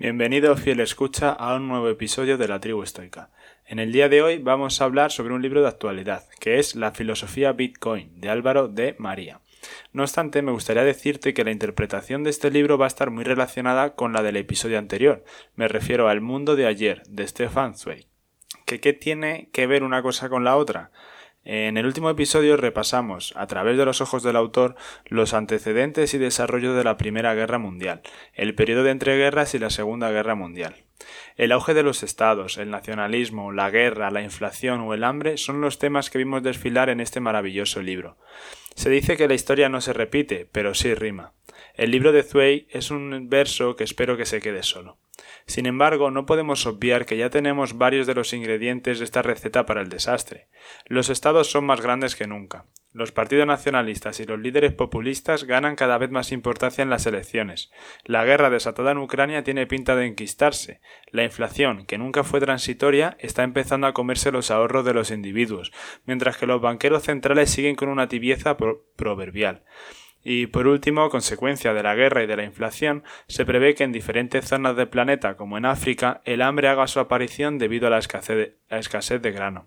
Bienvenido, fiel escucha, a un nuevo episodio de la tribu estoica. En el día de hoy vamos a hablar sobre un libro de actualidad, que es La filosofía Bitcoin, de Álvaro de María. No obstante, me gustaría decirte que la interpretación de este libro va a estar muy relacionada con la del episodio anterior. Me refiero al mundo de ayer, de Stefan Zweig. ¿Que ¿Qué tiene que ver una cosa con la otra? En el último episodio repasamos, a través de los ojos del autor, los antecedentes y desarrollo de la Primera Guerra Mundial, el periodo de entreguerras y la Segunda Guerra Mundial. El auge de los estados, el nacionalismo, la guerra, la inflación o el hambre son los temas que vimos desfilar en este maravilloso libro. Se dice que la historia no se repite, pero sí rima. El libro de Zweig es un verso que espero que se quede solo. Sin embargo, no podemos obviar que ya tenemos varios de los ingredientes de esta receta para el desastre. Los estados son más grandes que nunca. Los partidos nacionalistas y los líderes populistas ganan cada vez más importancia en las elecciones. La guerra desatada en Ucrania tiene pinta de enquistarse. La inflación, que nunca fue transitoria, está empezando a comerse los ahorros de los individuos, mientras que los banqueros centrales siguen con una tibieza proverbial. Y por último, consecuencia de la guerra y de la inflación, se prevé que en diferentes zonas del planeta, como en África, el hambre haga su aparición debido a la escasez de, grano.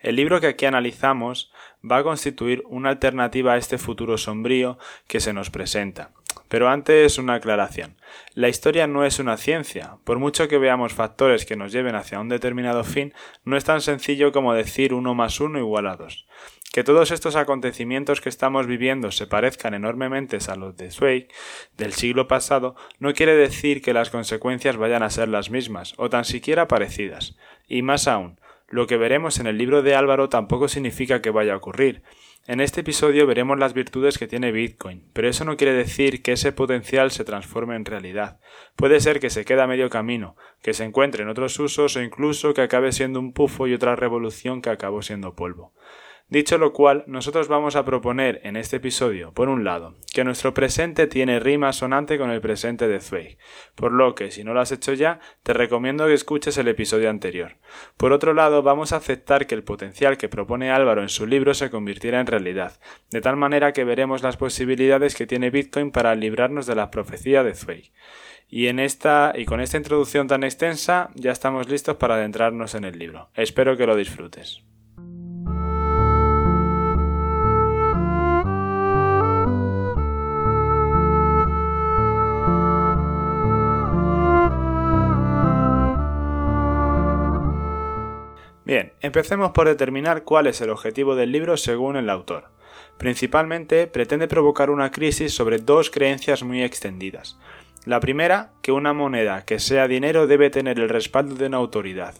El libro que aquí analizamos va a constituir una alternativa a este futuro sombrío que se nos presenta. Pero antes una aclaración. La historia no es una ciencia. Por mucho que veamos factores que nos lleven hacia un determinado fin, no es tan sencillo como decir uno más uno igual a dos. Que todos estos acontecimientos que estamos viviendo se parezcan enormemente a los de Zweig del siglo pasado no quiere decir que las consecuencias vayan a ser las mismas o tan siquiera parecidas. Y más aún, lo que veremos en el libro de Álvaro tampoco significa que vaya a ocurrir. En este episodio veremos las virtudes que tiene Bitcoin, pero eso no quiere decir que ese potencial se transforme en realidad. Puede ser que se quede a medio camino, que se encuentre en otros usos o incluso que acabe siendo un pufo y otra revolución que acabó siendo polvo. Dicho lo cual, nosotros vamos a proponer en este episodio, por un lado, que nuestro presente tiene rima sonante con el presente de Zweig, por lo que, si no lo has hecho ya, te recomiendo que escuches el episodio anterior. Por otro lado, vamos a aceptar que el potencial que propone Álvaro en su libro se convirtiera en realidad, de tal manera que veremos las posibilidades que tiene Bitcoin para librarnos de la profecía de Zweig. Y en esta y con esta introducción tan extensa ya estamos listos para adentrarnos en el libro. Espero que lo disfrutes. Bien, empecemos por determinar cuál es el objetivo del libro según el autor. Principalmente pretende provocar una crisis sobre dos creencias muy extendidas. La primera, que una moneda que sea dinero debe tener el respaldo de una autoridad.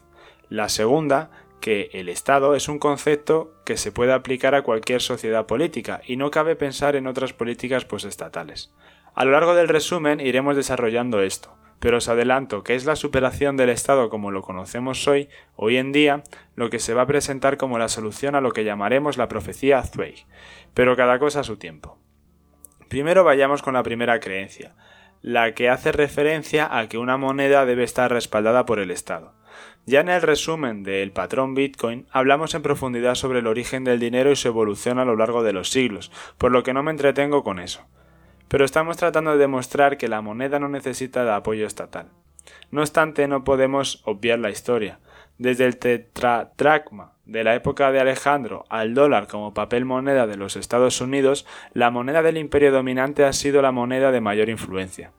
La segunda, que el Estado es un concepto que se puede aplicar a cualquier sociedad política y no cabe pensar en otras políticas postestatales. A lo largo del resumen iremos desarrollando esto pero os adelanto que es la superación del Estado como lo conocemos hoy, hoy en día, lo que se va a presentar como la solución a lo que llamaremos la profecía Zweig, pero cada cosa a su tiempo. Primero vayamos con la primera creencia, la que hace referencia a que una moneda debe estar respaldada por el Estado. Ya en el resumen del patrón Bitcoin hablamos en profundidad sobre el origen del dinero y su evolución a lo largo de los siglos, por lo que no me entretengo con eso pero estamos tratando de demostrar que la moneda no necesita de apoyo estatal. No obstante, no podemos obviar la historia. Desde el tetradracma de la época de Alejandro al dólar como papel moneda de los Estados Unidos, la moneda del imperio dominante ha sido la moneda de mayor influencia.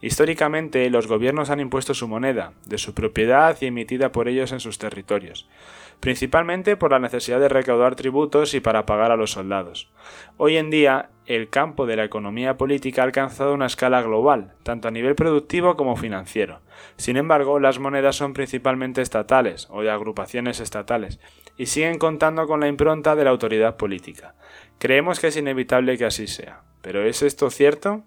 Históricamente, los gobiernos han impuesto su moneda, de su propiedad y emitida por ellos en sus territorios principalmente por la necesidad de recaudar tributos y para pagar a los soldados. Hoy en día, el campo de la economía política ha alcanzado una escala global, tanto a nivel productivo como financiero. Sin embargo, las monedas son principalmente estatales o de agrupaciones estatales y siguen contando con la impronta de la autoridad política. Creemos que es inevitable que así sea. ¿Pero es esto cierto?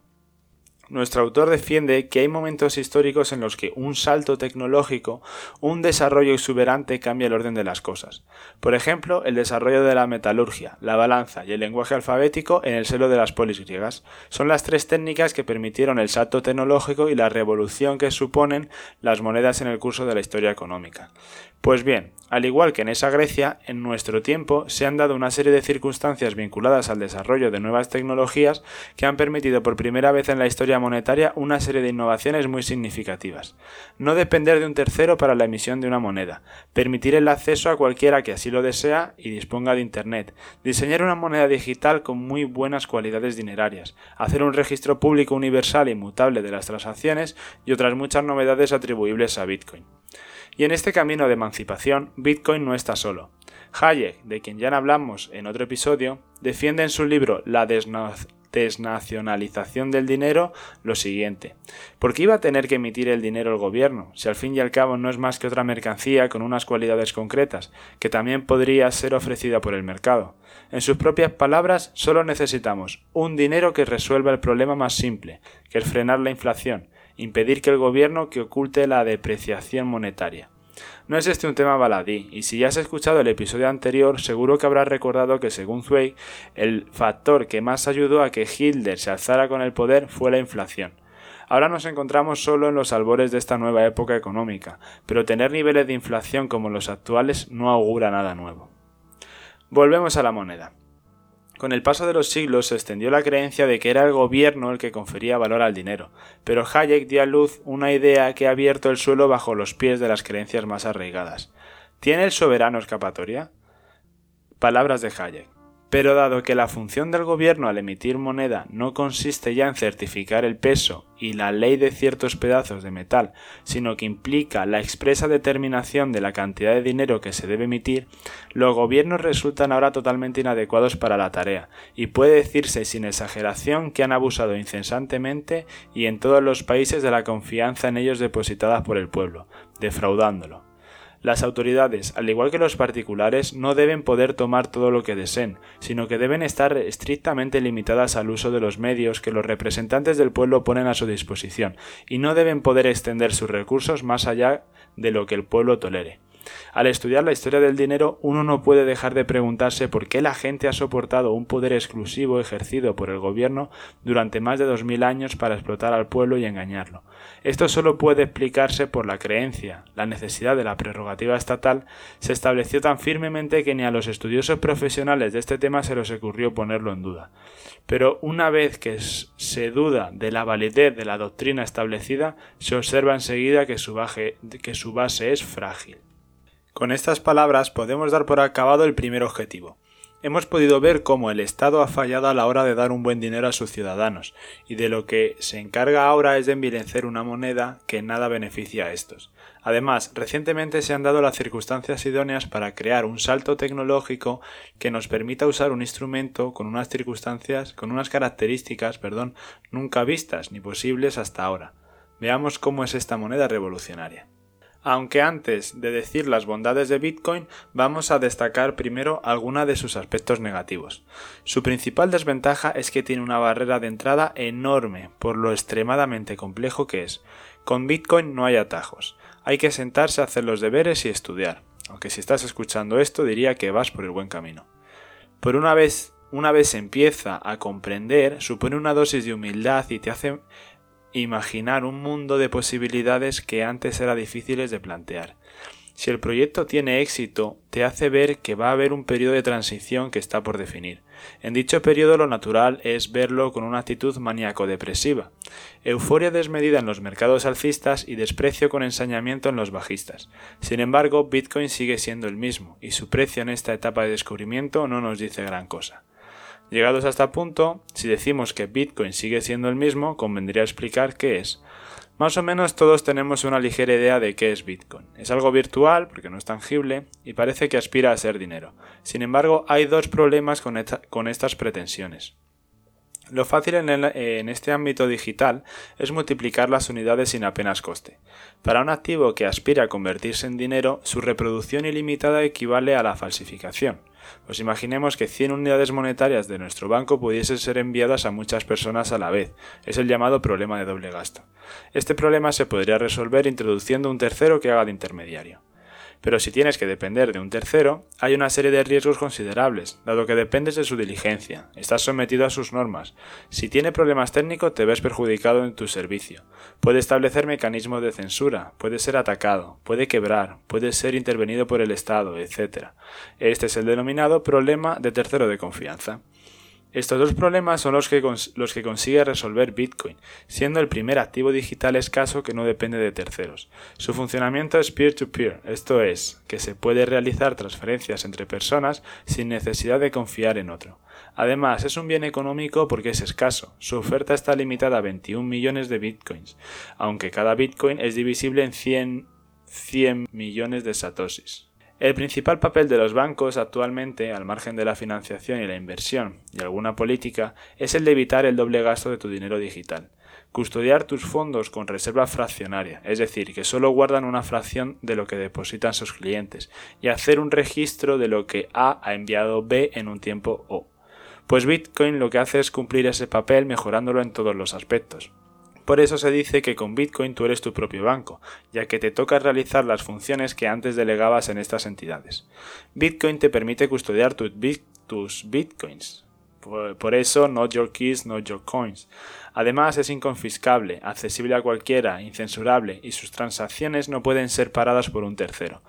Nuestro autor defiende que hay momentos históricos en los que un salto tecnológico, un desarrollo exuberante cambia el orden de las cosas. Por ejemplo, el desarrollo de la metalurgia, la balanza y el lenguaje alfabético en el seno de las polis griegas son las tres técnicas que permitieron el salto tecnológico y la revolución que suponen las monedas en el curso de la historia económica. Pues bien, al igual que en esa Grecia, en nuestro tiempo se han dado una serie de circunstancias vinculadas al desarrollo de nuevas tecnologías que han permitido por primera vez en la historia monetaria una serie de innovaciones muy significativas. No depender de un tercero para la emisión de una moneda, permitir el acceso a cualquiera que así lo desea y disponga de Internet, diseñar una moneda digital con muy buenas cualidades dinerarias, hacer un registro público universal e inmutable de las transacciones y otras muchas novedades atribuibles a Bitcoin. Y en este camino de emancipación, Bitcoin no está solo. Hayek, de quien ya hablamos en otro episodio, defiende en su libro La desnacionalización del dinero lo siguiente. ¿Por qué iba a tener que emitir el dinero el gobierno, si al fin y al cabo no es más que otra mercancía con unas cualidades concretas, que también podría ser ofrecida por el mercado? En sus propias palabras, solo necesitamos un dinero que resuelva el problema más simple, que es frenar la inflación, impedir que el gobierno que oculte la depreciación monetaria. No es este un tema baladí, y si ya has escuchado el episodio anterior, seguro que habrás recordado que según Zweig, el factor que más ayudó a que Hitler se alzara con el poder fue la inflación. Ahora nos encontramos solo en los albores de esta nueva época económica, pero tener niveles de inflación como los actuales no augura nada nuevo. Volvemos a la moneda. Con el paso de los siglos se extendió la creencia de que era el gobierno el que confería valor al dinero, pero Hayek dio a luz una idea que ha abierto el suelo bajo los pies de las creencias más arraigadas. ¿Tiene el soberano escapatoria? Palabras de Hayek. Pero dado que la función del gobierno al emitir moneda no consiste ya en certificar el peso y la ley de ciertos pedazos de metal, sino que implica la expresa determinación de la cantidad de dinero que se debe emitir, los gobiernos resultan ahora totalmente inadecuados para la tarea, y puede decirse sin exageración que han abusado incesantemente y en todos los países de la confianza en ellos depositada por el pueblo, defraudándolo. Las autoridades, al igual que los particulares, no deben poder tomar todo lo que deseen, sino que deben estar estrictamente limitadas al uso de los medios que los representantes del pueblo ponen a su disposición, y no deben poder extender sus recursos más allá de lo que el pueblo tolere. Al estudiar la historia del dinero, uno no puede dejar de preguntarse por qué la gente ha soportado un poder exclusivo ejercido por el gobierno durante más de dos mil años para explotar al pueblo y engañarlo. Esto solo puede explicarse por la creencia, la necesidad de la prerrogativa estatal se estableció tan firmemente que ni a los estudiosos profesionales de este tema se les ocurrió ponerlo en duda. Pero una vez que se duda de la validez de la doctrina establecida, se observa enseguida que su, que su base es frágil. Con estas palabras podemos dar por acabado el primer objetivo. Hemos podido ver cómo el Estado ha fallado a la hora de dar un buen dinero a sus ciudadanos, y de lo que se encarga ahora es de envilecer una moneda que nada beneficia a estos. Además, recientemente se han dado las circunstancias idóneas para crear un salto tecnológico que nos permita usar un instrumento con unas circunstancias, con unas características, perdón, nunca vistas ni posibles hasta ahora. Veamos cómo es esta moneda revolucionaria. Aunque antes de decir las bondades de Bitcoin, vamos a destacar primero alguna de sus aspectos negativos. Su principal desventaja es que tiene una barrera de entrada enorme por lo extremadamente complejo que es. Con Bitcoin no hay atajos. Hay que sentarse a hacer los deberes y estudiar. Aunque si estás escuchando esto diría que vas por el buen camino. Por una vez, una vez empieza a comprender, supone una dosis de humildad y te hace imaginar un mundo de posibilidades que antes era difíciles de plantear. Si el proyecto tiene éxito, te hace ver que va a haber un periodo de transición que está por definir. En dicho periodo lo natural es verlo con una actitud maníaco-depresiva, euforia desmedida en los mercados alcistas y desprecio con ensañamiento en los bajistas. Sin embargo, Bitcoin sigue siendo el mismo, y su precio en esta etapa de descubrimiento no nos dice gran cosa. Llegados a este punto, si decimos que Bitcoin sigue siendo el mismo, convendría explicar qué es. Más o menos todos tenemos una ligera idea de qué es Bitcoin. Es algo virtual, porque no es tangible, y parece que aspira a ser dinero. Sin embargo, hay dos problemas con, con estas pretensiones. Lo fácil en, este ámbito digital es multiplicar las unidades sin apenas coste. Para un activo que aspira a convertirse en dinero, su reproducción ilimitada equivale a la falsificación. Pues imaginemos que 100 unidades monetarias de nuestro banco pudiesen ser enviadas a muchas personas a la vez. Es el llamado problema de doble gasto. Este problema se podría resolver introduciendo un tercero que haga de intermediario. Pero si tienes que depender de un tercero, hay una serie de riesgos considerables, dado que dependes de su diligencia, estás sometido a sus normas. Si tiene problemas técnicos, te ves perjudicado en tu servicio. Puede establecer mecanismos de censura, puede ser atacado, puede quebrar, puede ser intervenido por el Estado, etc. Este es el denominado problema de tercero de confianza. Estos dos problemas son los que, los que consigue resolver Bitcoin, siendo el primer activo digital escaso que no depende de terceros. Su funcionamiento es peer-to-peer, esto es, que se puede realizar transferencias entre personas sin necesidad de confiar en otro. Además, es un bien económico porque es escaso. Su oferta está limitada a 21 millones de bitcoins, aunque cada bitcoin es divisible en 100, 100 millones de satoshis. El principal papel de los bancos actualmente, al margen de la financiación y la inversión y alguna política, es el de evitar el doble gasto de tu dinero digital. Custodiar tus fondos con reserva fraccionaria, es decir, que solo guardan una fracción de lo que depositan sus clientes, y hacer un registro de lo que A ha enviado B en un tiempo O. Pues Bitcoin lo que hace es cumplir ese papel mejorándolo en todos los aspectos. Por eso se dice que con Bitcoin tú eres tu propio banco, ya que te toca realizar las funciones que antes delegabas en estas entidades. Bitcoin te permite custodiar tus, Bitcoins. Por, eso, not your keys, not your coins. Además, es inconfiscable, accesible a cualquiera, incensurable, y sus transacciones no pueden ser paradas por un tercero.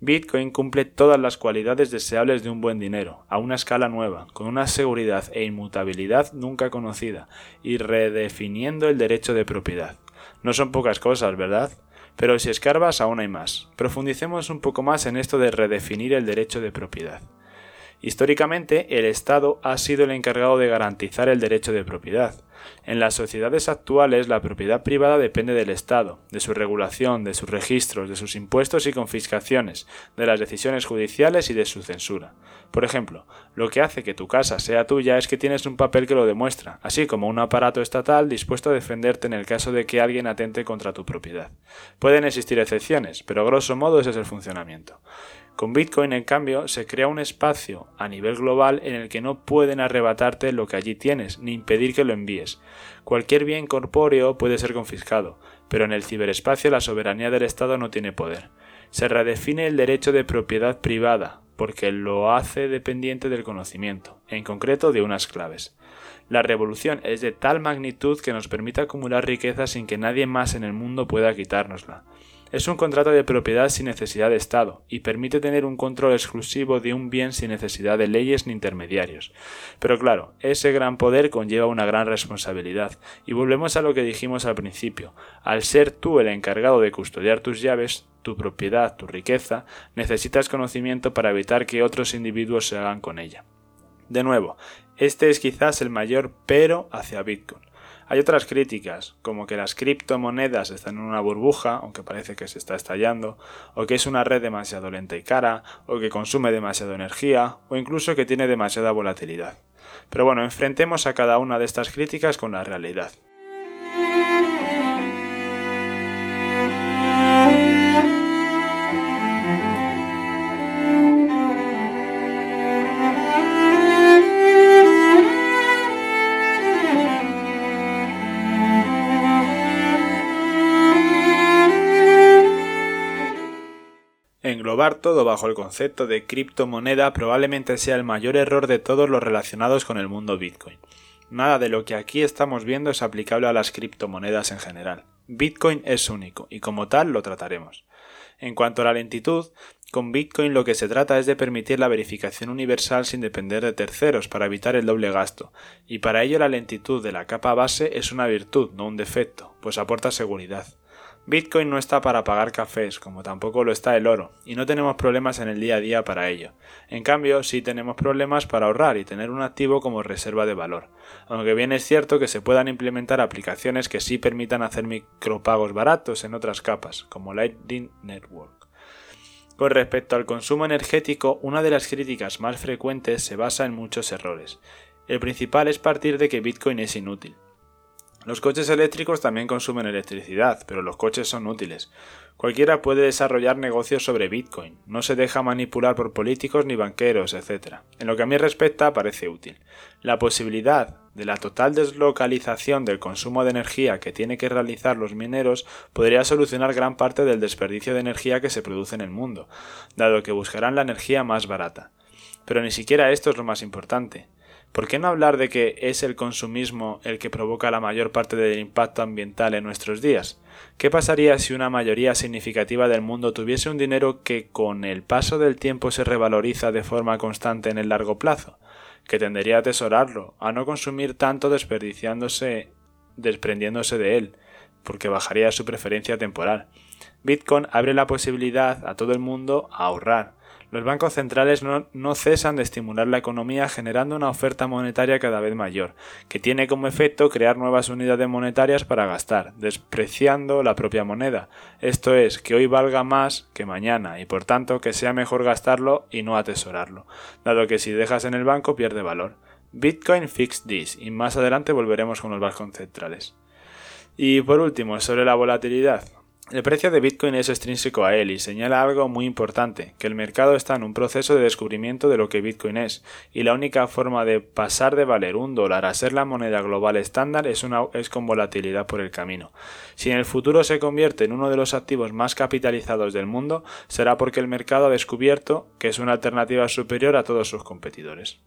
Bitcoin cumple todas las cualidades deseables de un buen dinero, a una escala nueva, con una seguridad e inmutabilidad nunca conocida, y redefiniendo el derecho de propiedad. No son pocas cosas, ¿verdad? Pero si escarbas aún hay más. Profundicemos un poco más en esto de redefinir el derecho de propiedad. Históricamente, el Estado ha sido el encargado de garantizar el derecho de propiedad. En las sociedades actuales, la propiedad privada depende del Estado, de su regulación, de sus registros, de sus impuestos y confiscaciones, de las decisiones judiciales y de su censura. Por ejemplo, lo que hace que tu casa sea tuya es que tienes un papel que lo demuestra, así como un aparato estatal dispuesto a defenderte en el caso de que alguien atente contra tu propiedad. Pueden existir excepciones, pero grosso modo ese es el funcionamiento. Con Bitcoin, en cambio, se crea un espacio a nivel global en el que no pueden arrebatarte lo que allí tienes, ni impedir que lo envíes. Cualquier bien corpóreo puede ser confiscado, pero en el ciberespacio la soberanía del Estado no tiene poder. Se redefine el derecho de propiedad privada, porque lo hace dependiente del conocimiento, en concreto de unas claves. La revolución es de tal magnitud que nos permite acumular riqueza sin que nadie más en el mundo pueda quitárnosla. Es un contrato de propiedad sin necesidad de Estado y permite tener un control exclusivo de un bien sin necesidad de leyes ni intermediarios. Pero claro, ese gran poder conlleva una gran responsabilidad y volvemos a lo que dijimos al principio. Al ser tú el encargado de custodiar tus llaves, tu propiedad, tu riqueza, necesitas conocimiento para evitar que otros individuos se hagan con ella. De nuevo, este es quizás el mayor pero hacia Bitcoin. Hay otras críticas, como que las criptomonedas están en una burbuja, aunque parece que se está estallando, o que es una red demasiado lenta y cara, o que consume demasiada energía, o incluso que tiene demasiada volatilidad. Pero bueno, enfrentemos a cada una de estas críticas con la realidad. Todo bajo el concepto de criptomoneda probablemente sea el mayor error de todos los relacionados con el mundo Bitcoin. Nada de lo que aquí estamos viendo es aplicable a las criptomonedas en general. Bitcoin es único y como tal lo trataremos. En cuanto a la lentitud, con Bitcoin lo que se trata es de permitir la verificación universal sin depender de terceros para evitar el doble gasto, y para ello la lentitud de la capa base es una virtud, no un defecto, pues aporta seguridad. Bitcoin no está para pagar cafés, como tampoco lo está el oro, y no tenemos problemas en el día a día para ello. En cambio, sí tenemos problemas para ahorrar y tener un activo como reserva de valor, aunque bien es cierto que se puedan implementar aplicaciones que sí permitan hacer micropagos baratos en otras capas, como Lightning Network. Con respecto al consumo energético, una de las críticas más frecuentes se basa en muchos errores. El principal es partir de que Bitcoin es inútil. Los coches eléctricos también consumen electricidad, pero los coches son útiles. Cualquiera puede desarrollar negocios sobre Bitcoin, no se deja manipular por políticos ni banqueros, etc. En lo que a mí respecta parece útil. La posibilidad de la total deslocalización del consumo de energía que tiene que realizar los mineros podría solucionar gran parte del desperdicio de energía que se produce en el mundo, dado que buscarán la energía más barata. Pero ni siquiera esto es lo más importante. ¿Por qué no hablar de que es el consumismo el que provoca la mayor parte del impacto ambiental en nuestros días? ¿Qué pasaría si una mayoría significativa del mundo tuviese un dinero que con el paso del tiempo se revaloriza de forma constante en el largo plazo? Que tendería a atesorarlo, a no consumir tanto desperdiciándose, desprendiéndose de él, porque bajaría su preferencia temporal. Bitcoin abre la posibilidad a todo el mundo a ahorrar, los bancos centrales no, cesan de estimular la economía generando una oferta monetaria cada vez mayor, que tiene como efecto crear nuevas unidades monetarias para gastar, despreciando la propia moneda. Esto es, que hoy valga más que mañana y por tanto que sea mejor gastarlo y no atesorarlo, dado que si dejas en el banco pierde valor. Bitcoin fixed this y más adelante volveremos con los bancos centrales. Y por último, sobre la volatilidad. El precio de Bitcoin es extrínseco a él y señala algo muy importante, que el mercado está en un proceso de descubrimiento de lo que Bitcoin es, y la única forma de pasar de valer un dólar a ser la moneda global estándar es, es con volatilidad por el camino. Si en el futuro se convierte en uno de los activos más capitalizados del mundo, será porque el mercado ha descubierto que es una alternativa superior a todos sus competidores.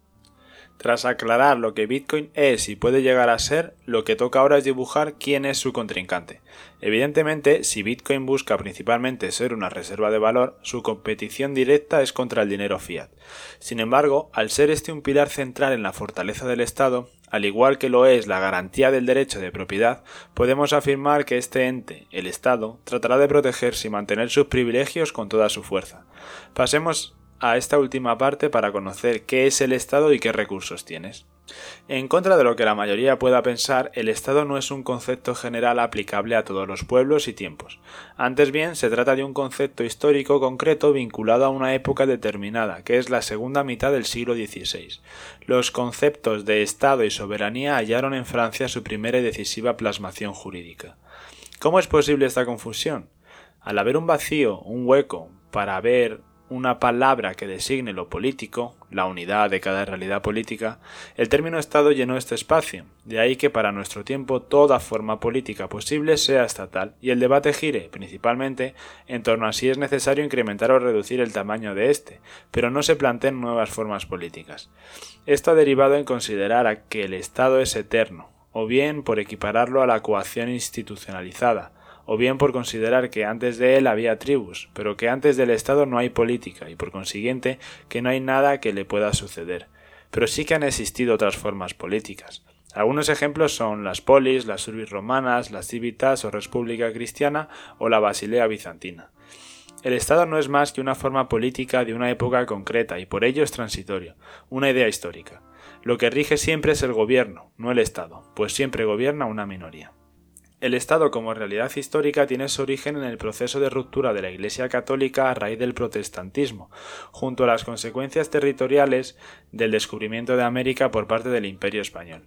Tras aclarar lo que Bitcoin es y puede llegar a ser, lo que toca ahora es dibujar quién es su contrincante. Evidentemente, si Bitcoin busca principalmente ser una reserva de valor, su competición directa es contra el dinero fiat. Sin embargo, al ser este un pilar central en la fortaleza del Estado, al igual que lo es la garantía del derecho de propiedad, podemos afirmar que este ente, el Estado, tratará de protegerse y mantener sus privilegios con toda su fuerza. Pasemos a esta última parte para conocer qué es el Estado y qué recursos tienes. En contra de lo que la mayoría pueda pensar, el Estado no es un concepto general aplicable a todos los pueblos y tiempos. Antes bien, se trata de un concepto histórico concreto vinculado a una época determinada, que es la segunda mitad del siglo XVI. Los conceptos de Estado y soberanía hallaron en Francia su primera y decisiva plasmación jurídica. ¿Cómo es posible esta confusión? Al haber un vacío, un hueco, para ver una palabra que designe lo político, la unidad de cada realidad política, el término Estado llenó este espacio, de ahí que para nuestro tiempo toda forma política posible sea estatal, y el debate gire, principalmente, en torno a si es necesario incrementar o reducir el tamaño de éste, pero no se planteen nuevas formas políticas. Esto ha derivado en considerar a que el Estado es eterno, o bien por equipararlo a la coacción institucionalizada, o bien por considerar que antes de él había tribus, pero que antes del Estado no hay política y por consiguiente que no hay nada que le pueda suceder. Pero sí que han existido otras formas políticas. Algunos ejemplos son las polis, las urbis romanas, las civitas o república cristiana o la basilea bizantina. El Estado no es más que una forma política de una época concreta y por ello es transitorio, una idea histórica. Lo que rige siempre es el gobierno, no el Estado, pues siempre gobierna una minoría. El Estado como realidad histórica tiene su origen en el proceso de ruptura de la Iglesia católica a raíz del protestantismo, junto a las consecuencias territoriales del descubrimiento de América por parte del Imperio español.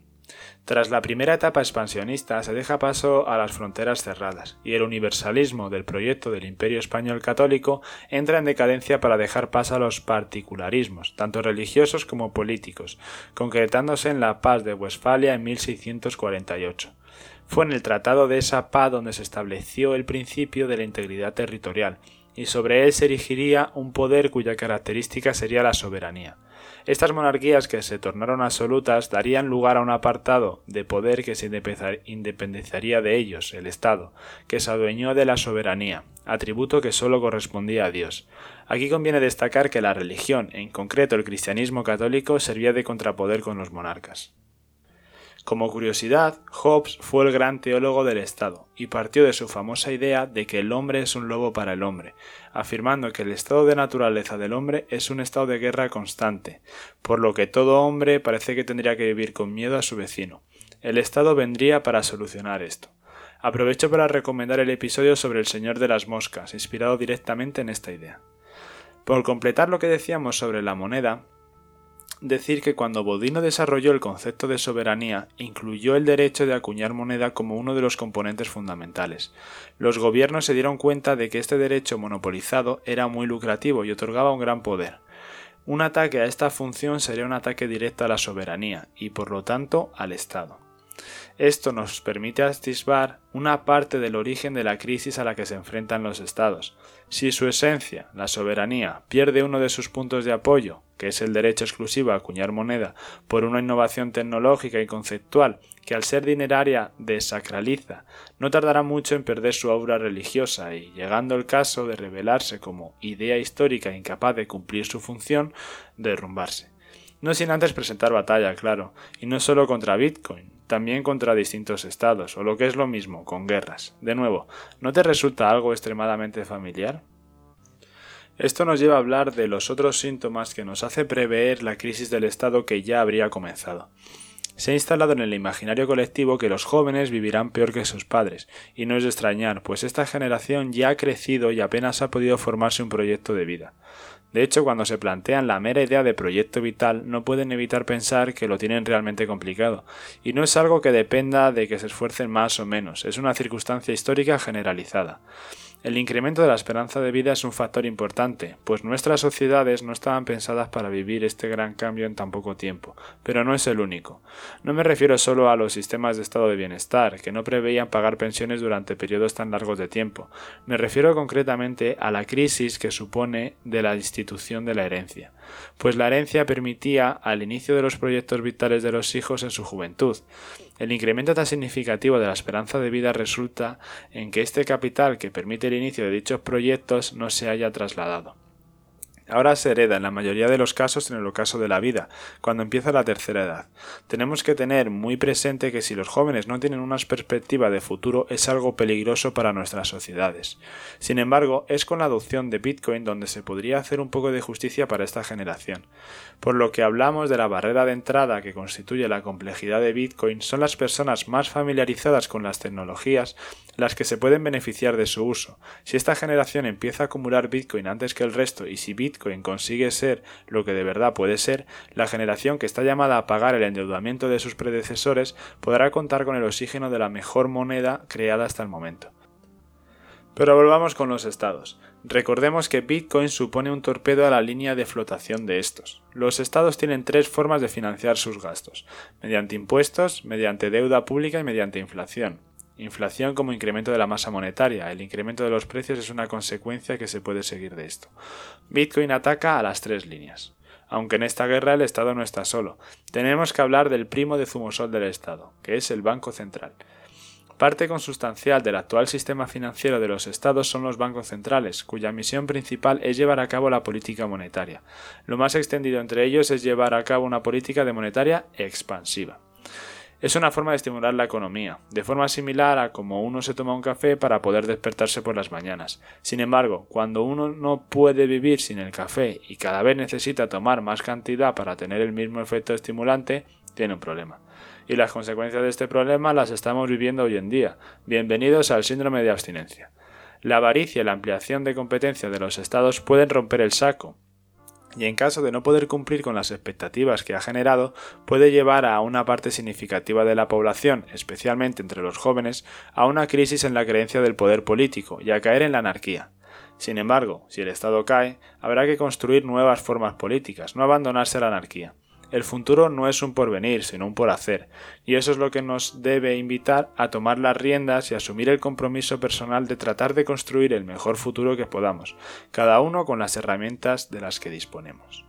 Tras la primera etapa expansionista se deja paso a las fronteras cerradas, y el universalismo del proyecto del Imperio español católico entra en decadencia para dejar paso a los particularismos, tanto religiosos como políticos, concretándose en la paz de Westfalia en 1648. Fue en el Tratado de esa donde se estableció el principio de la integridad territorial, y sobre él se erigiría un poder cuya característica sería la soberanía. Estas monarquías que se tornaron absolutas darían lugar a un apartado de poder que se independizaría de ellos, el Estado, que se adueñó de la soberanía, atributo que sólo correspondía a Dios. Aquí conviene destacar que la religión, en concreto el cristianismo católico, servía de contrapoder con los monarcas. Como curiosidad, Hobbes fue el gran teólogo del Estado, y partió de su famosa idea de que el hombre es un lobo para el hombre, afirmando que el estado de naturaleza del hombre es un estado de guerra constante, por lo que todo hombre parece que tendría que vivir con miedo a su vecino. El Estado vendría para solucionar esto. Aprovecho para recomendar el episodio sobre el Señor de las Moscas, inspirado directamente en esta idea. Por completar lo que decíamos sobre la moneda, decir que cuando Bodino desarrolló el concepto de soberanía, incluyó el derecho de acuñar moneda como uno de los componentes fundamentales. Los gobiernos se dieron cuenta de que este derecho monopolizado era muy lucrativo y otorgaba un gran poder. Un ataque a esta función sería un ataque directo a la soberanía y por lo tanto al Estado. Esto nos permite atisbar una parte del origen de la crisis a la que se enfrentan los estados. Si su esencia, la soberanía, pierde uno de sus puntos de apoyo, que es el derecho exclusivo a acuñar moneda, por una innovación tecnológica y conceptual que al ser dineraria desacraliza, no tardará mucho en perder su aura religiosa y, llegando el caso de revelarse como idea histórica incapaz de cumplir su función, derrumbarse. No sin antes presentar batalla, claro, y no solo contra Bitcoin, también contra distintos estados, o lo que es lo mismo, con guerras. De nuevo, ¿no te resulta algo extremadamente familiar? Esto nos lleva a hablar de los otros síntomas que nos hace prever la crisis del Estado que ya habría comenzado. Se ha instalado en el imaginario colectivo que los jóvenes vivirán peor que sus padres, y no es de extrañar, pues esta generación ya ha crecido y apenas ha podido formarse un proyecto de vida. De hecho, cuando se plantean la mera idea de proyecto vital, no pueden evitar pensar que lo tienen realmente complicado. Y no es algo que dependa de que se esfuercen más o menos, es una circunstancia histórica generalizada. El incremento de la esperanza de vida es un factor importante, pues nuestras sociedades no estaban pensadas para vivir este gran cambio en tan poco tiempo, pero no es el único. No me refiero solo a los sistemas de estado de bienestar, que no preveían pagar pensiones durante periodos tan largos de tiempo. Me refiero concretamente a la crisis que supone de la institución de la herencia, pues la herencia permitía al inicio de los proyectos vitales de los hijos en su juventud. El incremento tan significativo de la esperanza de vida resulta en que este capital que permite el inicio de dichos proyectos no se haya trasladado. Ahora se hereda en la mayoría de los casos en el ocaso de la vida, cuando empieza la tercera edad. Tenemos que tener muy presente que si los jóvenes no tienen una perspectiva de futuro es algo peligroso para nuestras sociedades. Sin embargo, es con la adopción de Bitcoin donde se podría hacer un poco de justicia para esta generación. Por lo que hablamos de la barrera de entrada que constituye la complejidad de Bitcoin, son las personas más familiarizadas con las tecnologías las que se pueden beneficiar de su uso. Si esta generación empieza a acumular Bitcoin antes que el resto y si Bitcoin consigue ser lo que de verdad puede ser, la generación que está llamada a pagar el endeudamiento de sus predecesores podrá contar con el oxígeno de la mejor moneda creada hasta el momento. Pero volvamos con los estados. Recordemos que Bitcoin supone un torpedo a la línea de flotación de estos. Los estados tienen tres formas de financiar sus gastos, mediante impuestos, mediante deuda pública y mediante inflación. Inflación como incremento de la masa monetaria. El incremento de los precios es una consecuencia que se puede seguir de esto. Bitcoin ataca a las tres líneas. Aunque en esta guerra el Estado no está solo. Tenemos que hablar del primo de zumosol del Estado, que es el Banco Central. Parte consustancial del actual sistema financiero de los estados son los bancos centrales, cuya misión principal es llevar a cabo la política monetaria. Lo más extendido entre ellos es llevar a cabo una política de monetaria expansiva. Es una forma de estimular la economía, de forma similar a como uno se toma un café para poder despertarse por las mañanas. Sin embargo, cuando uno no puede vivir sin el café y cada vez necesita tomar más cantidad para tener el mismo efecto estimulante, tiene un problema. Y las consecuencias de este problema las estamos viviendo hoy en día. Bienvenidos al síndrome de abstinencia. La avaricia y la ampliación de competencia de los estados pueden romper el saco, y en caso de no poder cumplir con las expectativas que ha generado, puede llevar a una parte significativa de la población, especialmente entre los jóvenes, a una crisis en la creencia del poder político y a caer en la anarquía. Sin embargo, si el Estado cae, habrá que construir nuevas formas políticas, no abandonarse a la anarquía. El futuro no es un porvenir, sino un por hacer, y eso es lo que nos debe invitar a tomar las riendas y asumir el compromiso personal de tratar de construir el mejor futuro que podamos, cada uno con las herramientas de las que disponemos.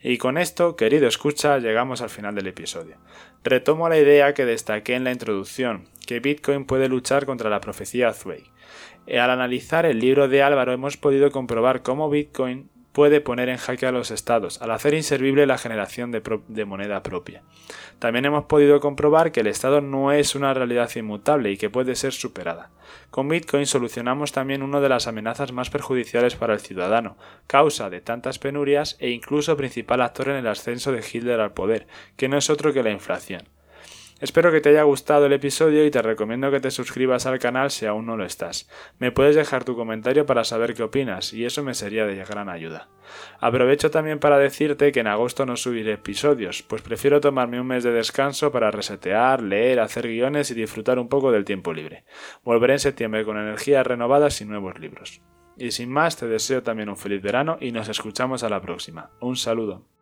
Y con esto, querido escucha, llegamos al final del episodio. Retomo la idea que destaqué en la introducción, que Bitcoin puede luchar contra la profecía Zweig. Al analizar el libro de Álvaro hemos podido comprobar cómo Bitcoin puede poner en jaque a los estados, al hacer inservible la generación de, moneda propia. También hemos podido comprobar que el estado no es una realidad inmutable y que puede ser superada. Con Bitcoin solucionamos también una de las amenazas más perjudiciales para el ciudadano, causa de tantas penurias e incluso principal actor en el ascenso de Hitler al poder, que no es otro que la inflación. Espero que te haya gustado el episodio y te recomiendo que te suscribas al canal si aún no lo estás. Me puedes dejar tu comentario para saber qué opinas y eso me sería de gran ayuda. Aprovecho también para decirte que en agosto no subiré episodios, pues prefiero tomarme un mes de descanso para resetear, leer, hacer guiones y disfrutar un poco del tiempo libre. Volveré en septiembre con energías renovadas y nuevos libros. Y sin más, te deseo también un feliz verano y nos escuchamos a la próxima. Un saludo.